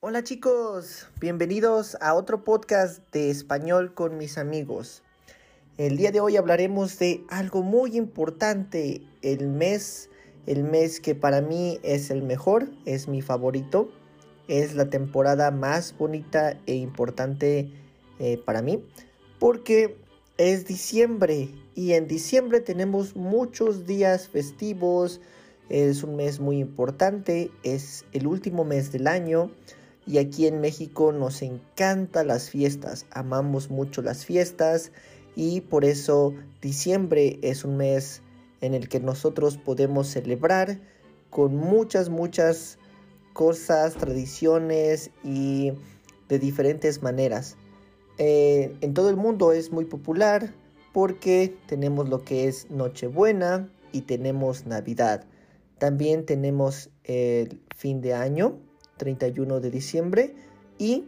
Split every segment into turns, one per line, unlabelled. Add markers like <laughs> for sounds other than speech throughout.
Hola chicos, bienvenidos a otro podcast de español con mis amigos. El día de hoy hablaremos de algo muy importante, el mes, el mes que para mí es el mejor, es mi favorito, es la temporada más bonita e importante eh, para mí, porque es diciembre y en diciembre tenemos muchos días festivos, es un mes muy importante, es el último mes del año y aquí en México nos encantan las fiestas, amamos mucho las fiestas y por eso diciembre es un mes en el que nosotros podemos celebrar con muchas, muchas cosas, tradiciones y de diferentes maneras. Eh, en todo el mundo es muy popular porque tenemos lo que es Nochebuena y tenemos Navidad. También tenemos el fin de año 31 de diciembre y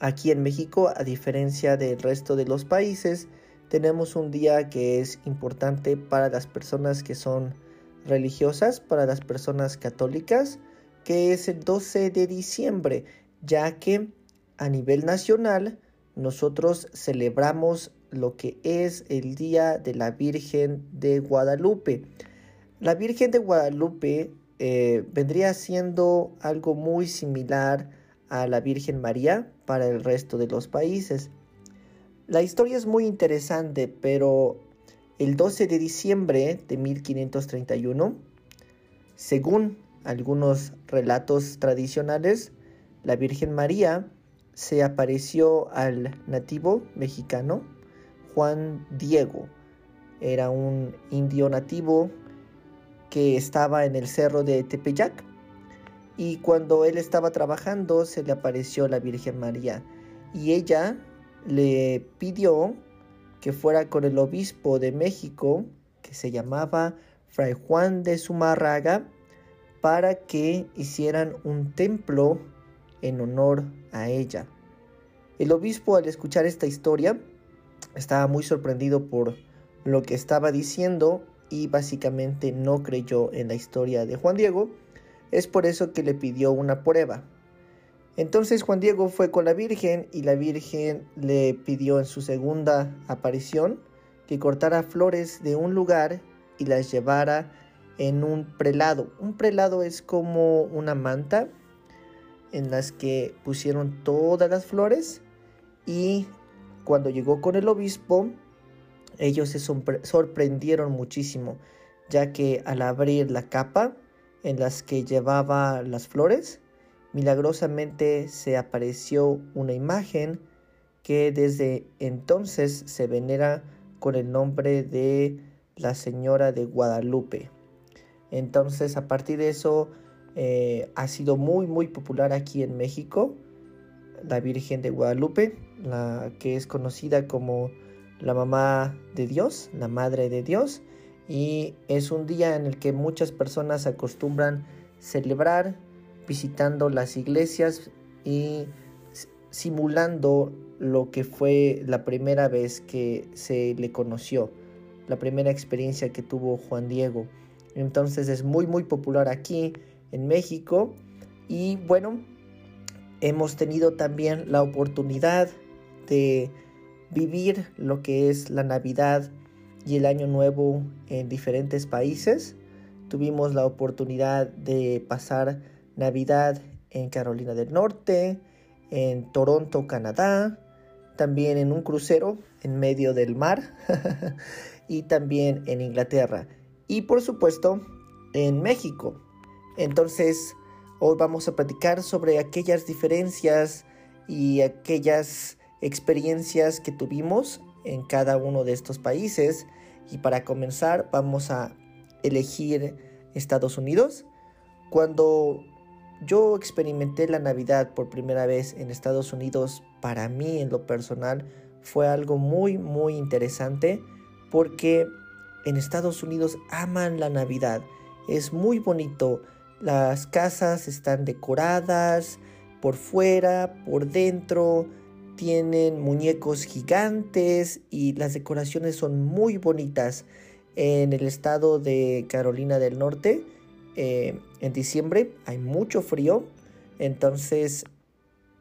aquí en México, a diferencia del resto de los países, tenemos un día que es importante para las personas que son religiosas, para las personas católicas, que es el 12 de diciembre, ya que a nivel nacional nosotros celebramos lo que es el Día de la Virgen de Guadalupe. La Virgen de Guadalupe eh, vendría siendo algo muy similar a la Virgen María para el resto de los países. La historia es muy interesante, pero el 12 de diciembre de 1531, según algunos relatos tradicionales, la Virgen María se apareció al nativo mexicano Juan Diego. Era un indio nativo que estaba en el cerro de Tepeyac. Y cuando él estaba trabajando se le apareció la Virgen María y ella le pidió que fuera con el obispo de México, que se llamaba Fray Juan de Zumarraga, para que hicieran un templo en honor a ella. El obispo al escuchar esta historia estaba muy sorprendido por lo que estaba diciendo y básicamente no creyó en la historia de Juan Diego. Es por eso que le pidió una prueba. Entonces Juan Diego fue con la Virgen y la Virgen le pidió en su segunda aparición que cortara flores de un lugar y las llevara en un prelado. Un prelado es como una manta en las que pusieron todas las flores y cuando llegó con el obispo ellos se sorprendieron muchísimo, ya que al abrir la capa en las que llevaba las flores, milagrosamente se apareció una imagen que desde entonces se venera con el nombre de la Señora de Guadalupe. Entonces a partir de eso eh, ha sido muy muy popular aquí en México la Virgen de Guadalupe, la que es conocida como la mamá de Dios, la madre de Dios, y es un día en el que muchas personas acostumbran celebrar visitando las iglesias y simulando lo que fue la primera vez que se le conoció, la primera experiencia que tuvo Juan Diego. Entonces es muy muy popular aquí en México y bueno, hemos tenido también la oportunidad de vivir lo que es la Navidad y el Año Nuevo en diferentes países. Tuvimos la oportunidad de pasar Navidad en Carolina del Norte, en Toronto, Canadá, también en un crucero en medio del mar <laughs> y también en Inglaterra y por supuesto en México. Entonces, hoy vamos a platicar sobre aquellas diferencias y aquellas experiencias que tuvimos en cada uno de estos países. Y para comenzar vamos a elegir Estados Unidos. Cuando yo experimenté la Navidad por primera vez en Estados Unidos, para mí en lo personal fue algo muy muy interesante porque en Estados Unidos aman la Navidad. Es muy bonito. Las casas están decoradas por fuera, por dentro tienen muñecos gigantes y las decoraciones son muy bonitas. En el estado de Carolina del Norte, eh, en diciembre hay mucho frío, entonces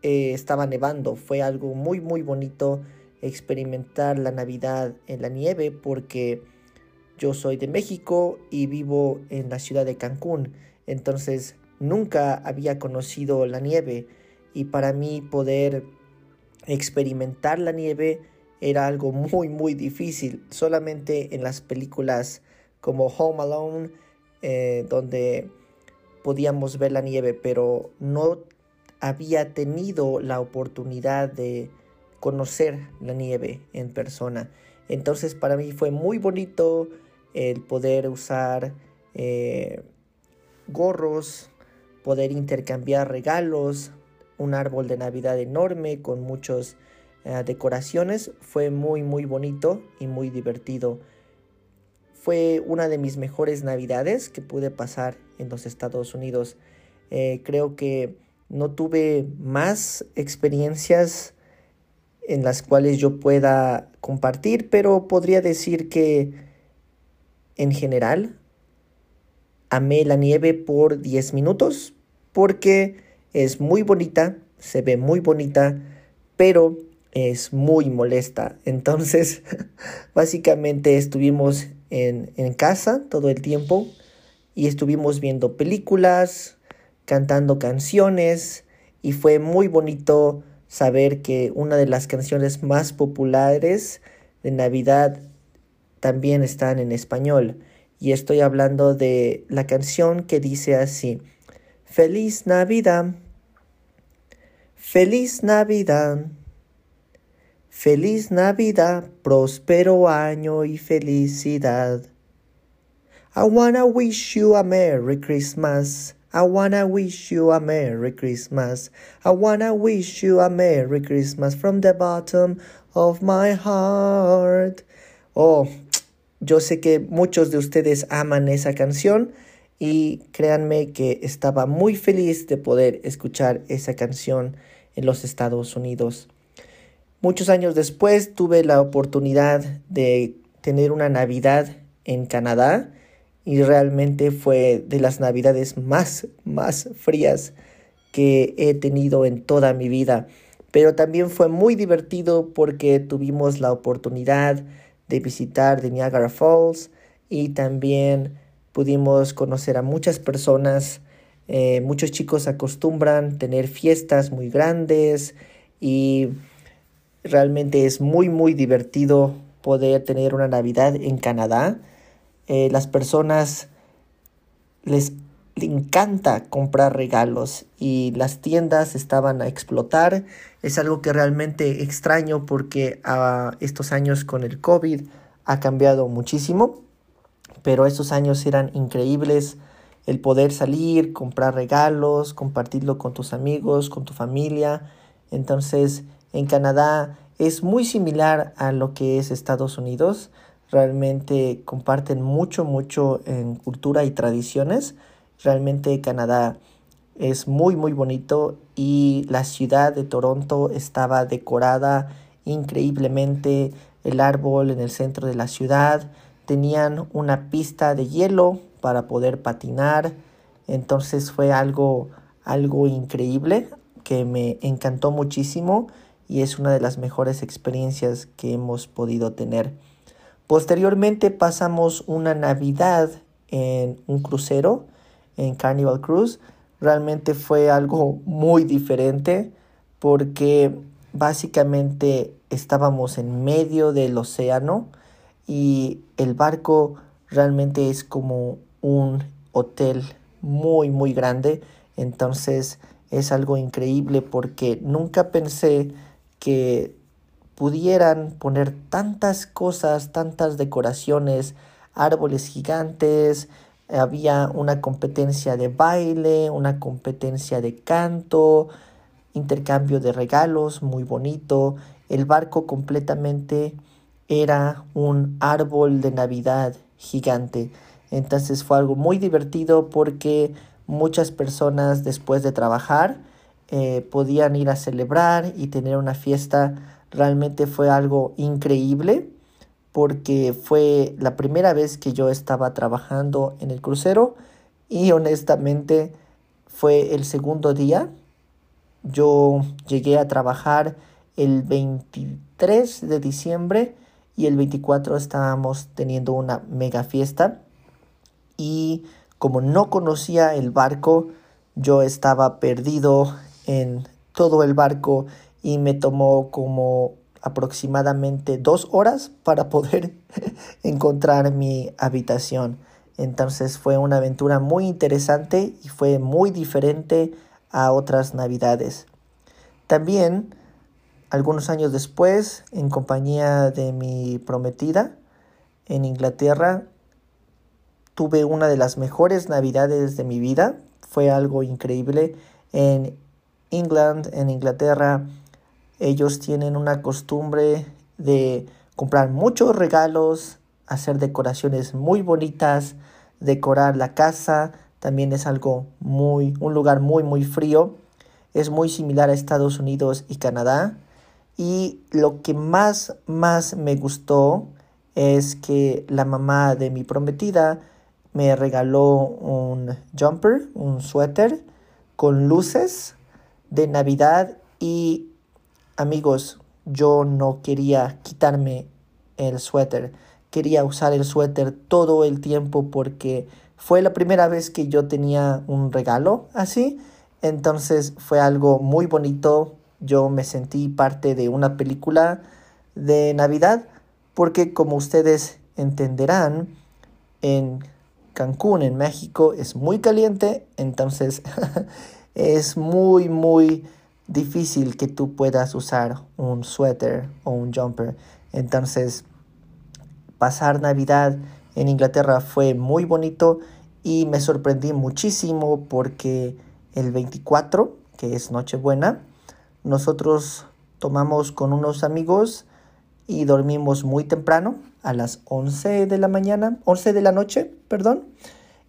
eh, estaba nevando. Fue algo muy muy bonito experimentar la Navidad en la nieve porque yo soy de México y vivo en la ciudad de Cancún. Entonces nunca había conocido la nieve y para mí poder experimentar la nieve era algo muy muy difícil. Solamente en las películas como Home Alone, eh, donde podíamos ver la nieve, pero no había tenido la oportunidad de conocer la nieve en persona. Entonces para mí fue muy bonito el poder usar eh, gorros, poder intercambiar regalos, un árbol de Navidad enorme con muchas eh, decoraciones. Fue muy muy bonito y muy divertido. Fue una de mis mejores navidades que pude pasar en los Estados Unidos. Eh, creo que no tuve más experiencias en las cuales yo pueda compartir, pero podría decir que en general amé la nieve por 10 minutos porque es muy bonita, se ve muy bonita, pero es muy molesta. Entonces, <laughs> básicamente estuvimos en, en, casa todo el tiempo y estuvimos viendo películas, cantando canciones y fue muy bonito saber que una de las canciones más populares de Navidad también están en español. Y estoy hablando de la canción que dice así, Feliz Navidad, Feliz Navidad, Feliz Navidad, próspero año y felicidad. I wanna wish you a Merry Christmas. I wanna wish you a Merry Christmas. I wanna wish you a Merry Christmas from the bottom of my heart. Oh, yo sé que muchos de ustedes aman esa canción y créanme que estaba muy feliz de poder escuchar esa canción en los Estados Unidos. Muchos años después tuve la oportunidad de tener una Navidad en Canadá y realmente fue de las navidades más, más frías que he tenido en toda mi vida. Pero también fue muy divertido porque tuvimos la oportunidad de visitar de Niagara Falls y también pudimos conocer a muchas personas. Eh, muchos chicos acostumbran tener fiestas muy grandes y realmente es muy muy divertido poder tener una Navidad en Canadá eh, las personas les encanta comprar regalos y las tiendas estaban a explotar. Es algo que realmente extraño porque a estos años con el COVID ha cambiado muchísimo, pero estos años eran increíbles. El poder salir, comprar regalos, compartirlo con tus amigos, con tu familia. Entonces, en Canadá es muy similar a lo que es Estados Unidos realmente comparten mucho, mucho en cultura y tradiciones. Realmente Canadá es muy, muy bonito y la ciudad de Toronto estaba decorada increíblemente. El árbol en el centro de la ciudad tenían una pista de hielo para poder patinar. Entonces fue algo, algo increíble que me encantó muchísimo y es una de las mejores experiencias que hemos podido tener. Posteriormente pasamos una Navidad en un crucero, en Carnival Cruise. Realmente fue algo muy diferente porque básicamente estábamos en medio del océano y el barco realmente es como un hotel muy muy grande. Entonces es algo increíble porque nunca pensé que pudieran poner tantas cosas, tantas decoraciones, árboles gigantes, había una competencia de baile, una competencia de canto, intercambio de regalos muy bonito, el barco completamente era un árbol de Navidad gigante. Entonces fue algo muy divertido porque muchas personas después de trabajar eh, podían ir a celebrar y tener una fiesta. Realmente fue algo increíble porque fue la primera vez que yo estaba trabajando en el crucero y honestamente fue el segundo día. Yo llegué a trabajar el 23 de diciembre y el 24 estábamos teniendo una mega fiesta y como no conocía el barco, yo estaba perdido en todo el barco y me tomó como aproximadamente dos horas para poder <laughs> encontrar mi habitación. Entonces fue una aventura muy interesante y fue muy diferente a otras navidades. También, algunos años después, en compañía de mi prometida en Inglaterra, tuve una de las mejores navidades de mi vida. Fue algo increíble. En England, en Inglaterra, ellos tienen una costumbre de comprar muchos regalos, hacer decoraciones muy bonitas, decorar la casa, también es algo muy, un lugar muy, muy frío. Es muy similar a Estados Unidos y Canadá. Y lo que más, más me gustó es que la mamá de mi prometida me regaló un jumper, un suéter con luces de Navidad y amigos, yo no quería quitarme el suéter. Quería usar el suéter todo el tiempo porque fue la primera vez que yo tenía un regalo así. Entonces fue algo muy bonito. Yo me sentí parte de una película de Navidad porque como ustedes entenderán, en Cancún, en México, es muy caliente, entonces <laughs> es muy, muy difícil que tú puedas usar un suéter o un jumper. Entonces, pasar Navidad en Inglaterra fue muy bonito y me sorprendí muchísimo porque el 24, que es Nochebuena, nosotros tomamos con unos amigos y dormimos muy temprano a las 11 de la mañana, 11 de la noche, perdón.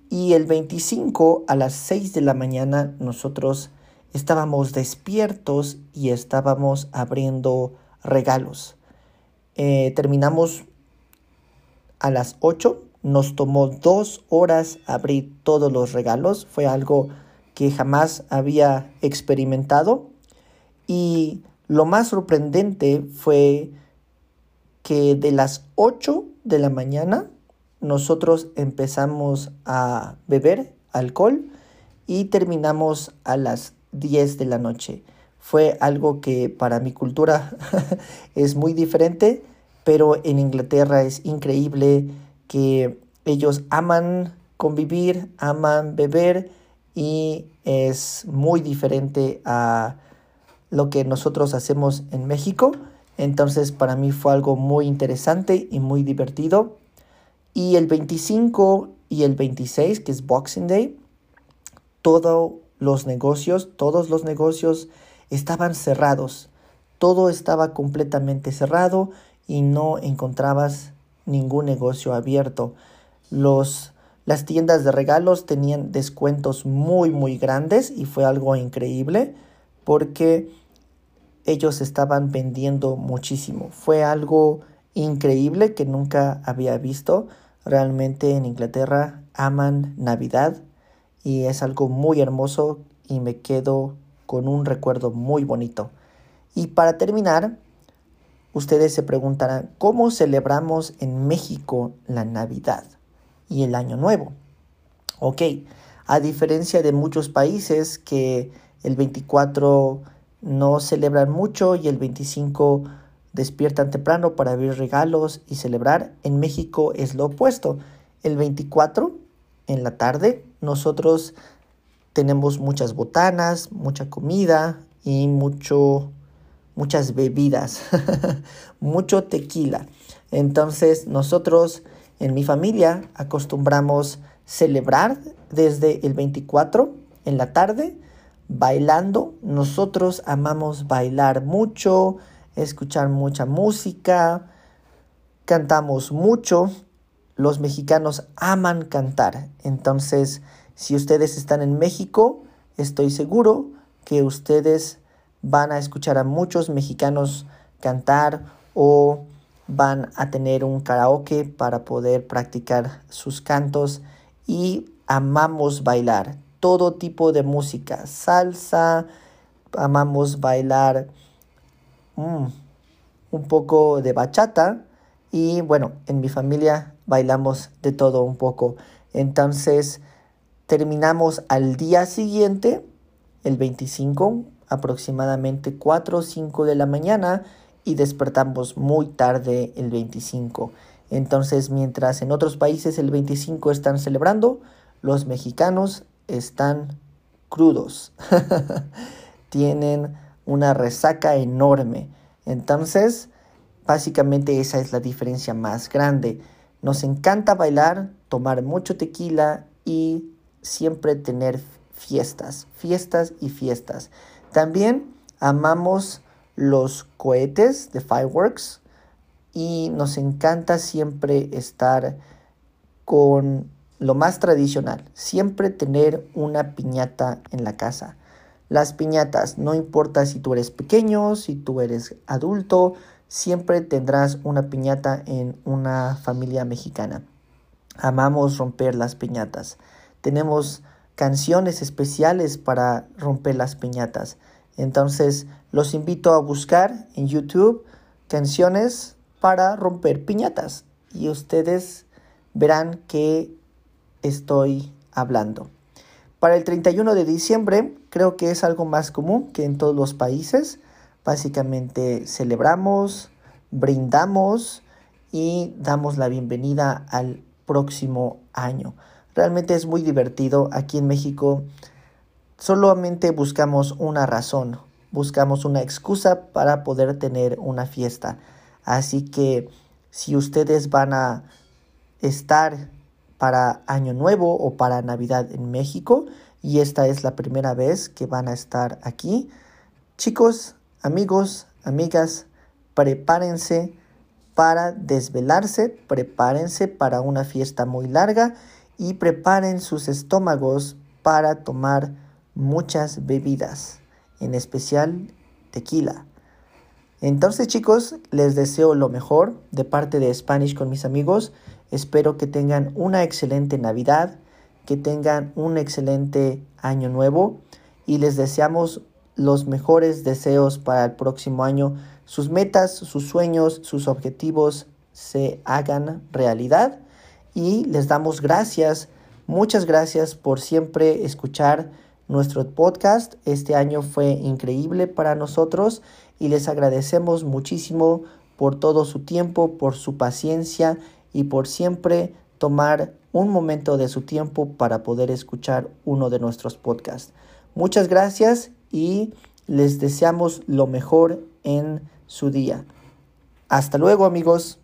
Y el 25 a las 6 de la mañana nosotros estábamos despiertos y estábamos abriendo regalos. Eh, terminamos a las 8. Nos tomó dos horas abrir todos los regalos. Fue algo que jamás había experimentado. Y lo más sorprendente fue que de las 8 de la mañana nosotros empezamos a beber alcohol y terminamos a las 10 de la noche. Fue algo que para mi cultura <laughs> es muy diferente, pero en Inglaterra es increíble que ellos aman convivir, aman beber y es muy diferente a lo que nosotros hacemos en México. Entonces para mí fue algo muy interesante y muy divertido. Y el 25 y el 26, que es Boxing Day, todos los negocios, todos los negocios estaban cerrados. Todo estaba completamente cerrado y no encontrabas ningún negocio abierto. Los, las tiendas de regalos tenían descuentos muy muy grandes y fue algo increíble porque ellos estaban vendiendo muchísimo. Fue algo increíble que nunca había visto. Realmente en Inglaterra aman Navidad y es algo muy hermoso y me quedo con un recuerdo muy bonito. Y para terminar, ustedes se preguntarán, ¿cómo celebramos en México la Navidad y el Año Nuevo? Ok, a diferencia de muchos países que el 24 no celebran mucho y el 25 despiertan temprano para abrir regalos y celebrar. En México es lo opuesto. El 24 en la tarde nosotros tenemos muchas botanas, mucha comida y mucho muchas bebidas, <laughs> mucho tequila. Entonces nosotros en mi familia acostumbramos celebrar desde el 24 en la tarde bailando. Nosotros amamos bailar mucho, escuchar mucha música, cantamos mucho. Los mexicanos aman cantar. Entonces, si ustedes están en México, estoy seguro que ustedes van a escuchar a muchos mexicanos cantar o van a tener un karaoke para poder practicar sus cantos y amamos bailar todo tipo de música, salsa, amamos bailar mm, un poco de bachata y bueno, en mi familia bailamos de todo un poco. Entonces terminamos al día siguiente, el 25, aproximadamente 4 o 5 de la mañana y despertamos muy tarde el 25. Entonces, mientras en otros países el 25 están celebrando, los mexicanos están crudos. <laughs> Tienen una resaca enorme. Entonces, básicamente esa es la diferencia más grande. Nos encanta bailar, tomar mucho tequila y siempre tener fiestas, fiestas y fiestas. También amamos los cohetes de fireworks y nos encanta siempre estar con lo más tradicional, siempre tener una piñata en la casa. Las piñatas, no importa si tú eres pequeño, si tú eres adulto, siempre tendrás una piñata en una familia mexicana. Amamos romper las piñatas. Tenemos canciones especiales para romper las piñatas. Entonces los invito a buscar en YouTube canciones para romper piñatas y ustedes verán que estoy hablando. Para el 31 de diciembre creo que es algo más común que en todos los países. Básicamente celebramos, brindamos y damos la bienvenida al próximo año. Realmente es muy divertido. Aquí en México solamente buscamos una razón, buscamos una excusa para poder tener una fiesta. Así que si ustedes van a estar para Año Nuevo o para Navidad en México y esta es la primera vez que van a estar aquí, chicos, amigos, amigas, prepárense para desvelarse, prepárense para una fiesta muy larga y preparen sus estómagos para tomar muchas bebidas, en especial tequila. Entonces chicos, les deseo lo mejor de parte de Spanish con mis amigos. Espero que tengan una excelente Navidad, que tengan un excelente año nuevo y les deseamos los mejores deseos para el próximo año. Sus metas, sus sueños, sus objetivos se hagan realidad y les damos gracias, muchas gracias por siempre escuchar nuestro podcast. Este año fue increíble para nosotros y les agradecemos muchísimo por todo su tiempo, por su paciencia y por siempre tomar un momento de su tiempo para poder escuchar uno de nuestros podcasts. Muchas gracias y les deseamos lo mejor en su día. Hasta luego amigos.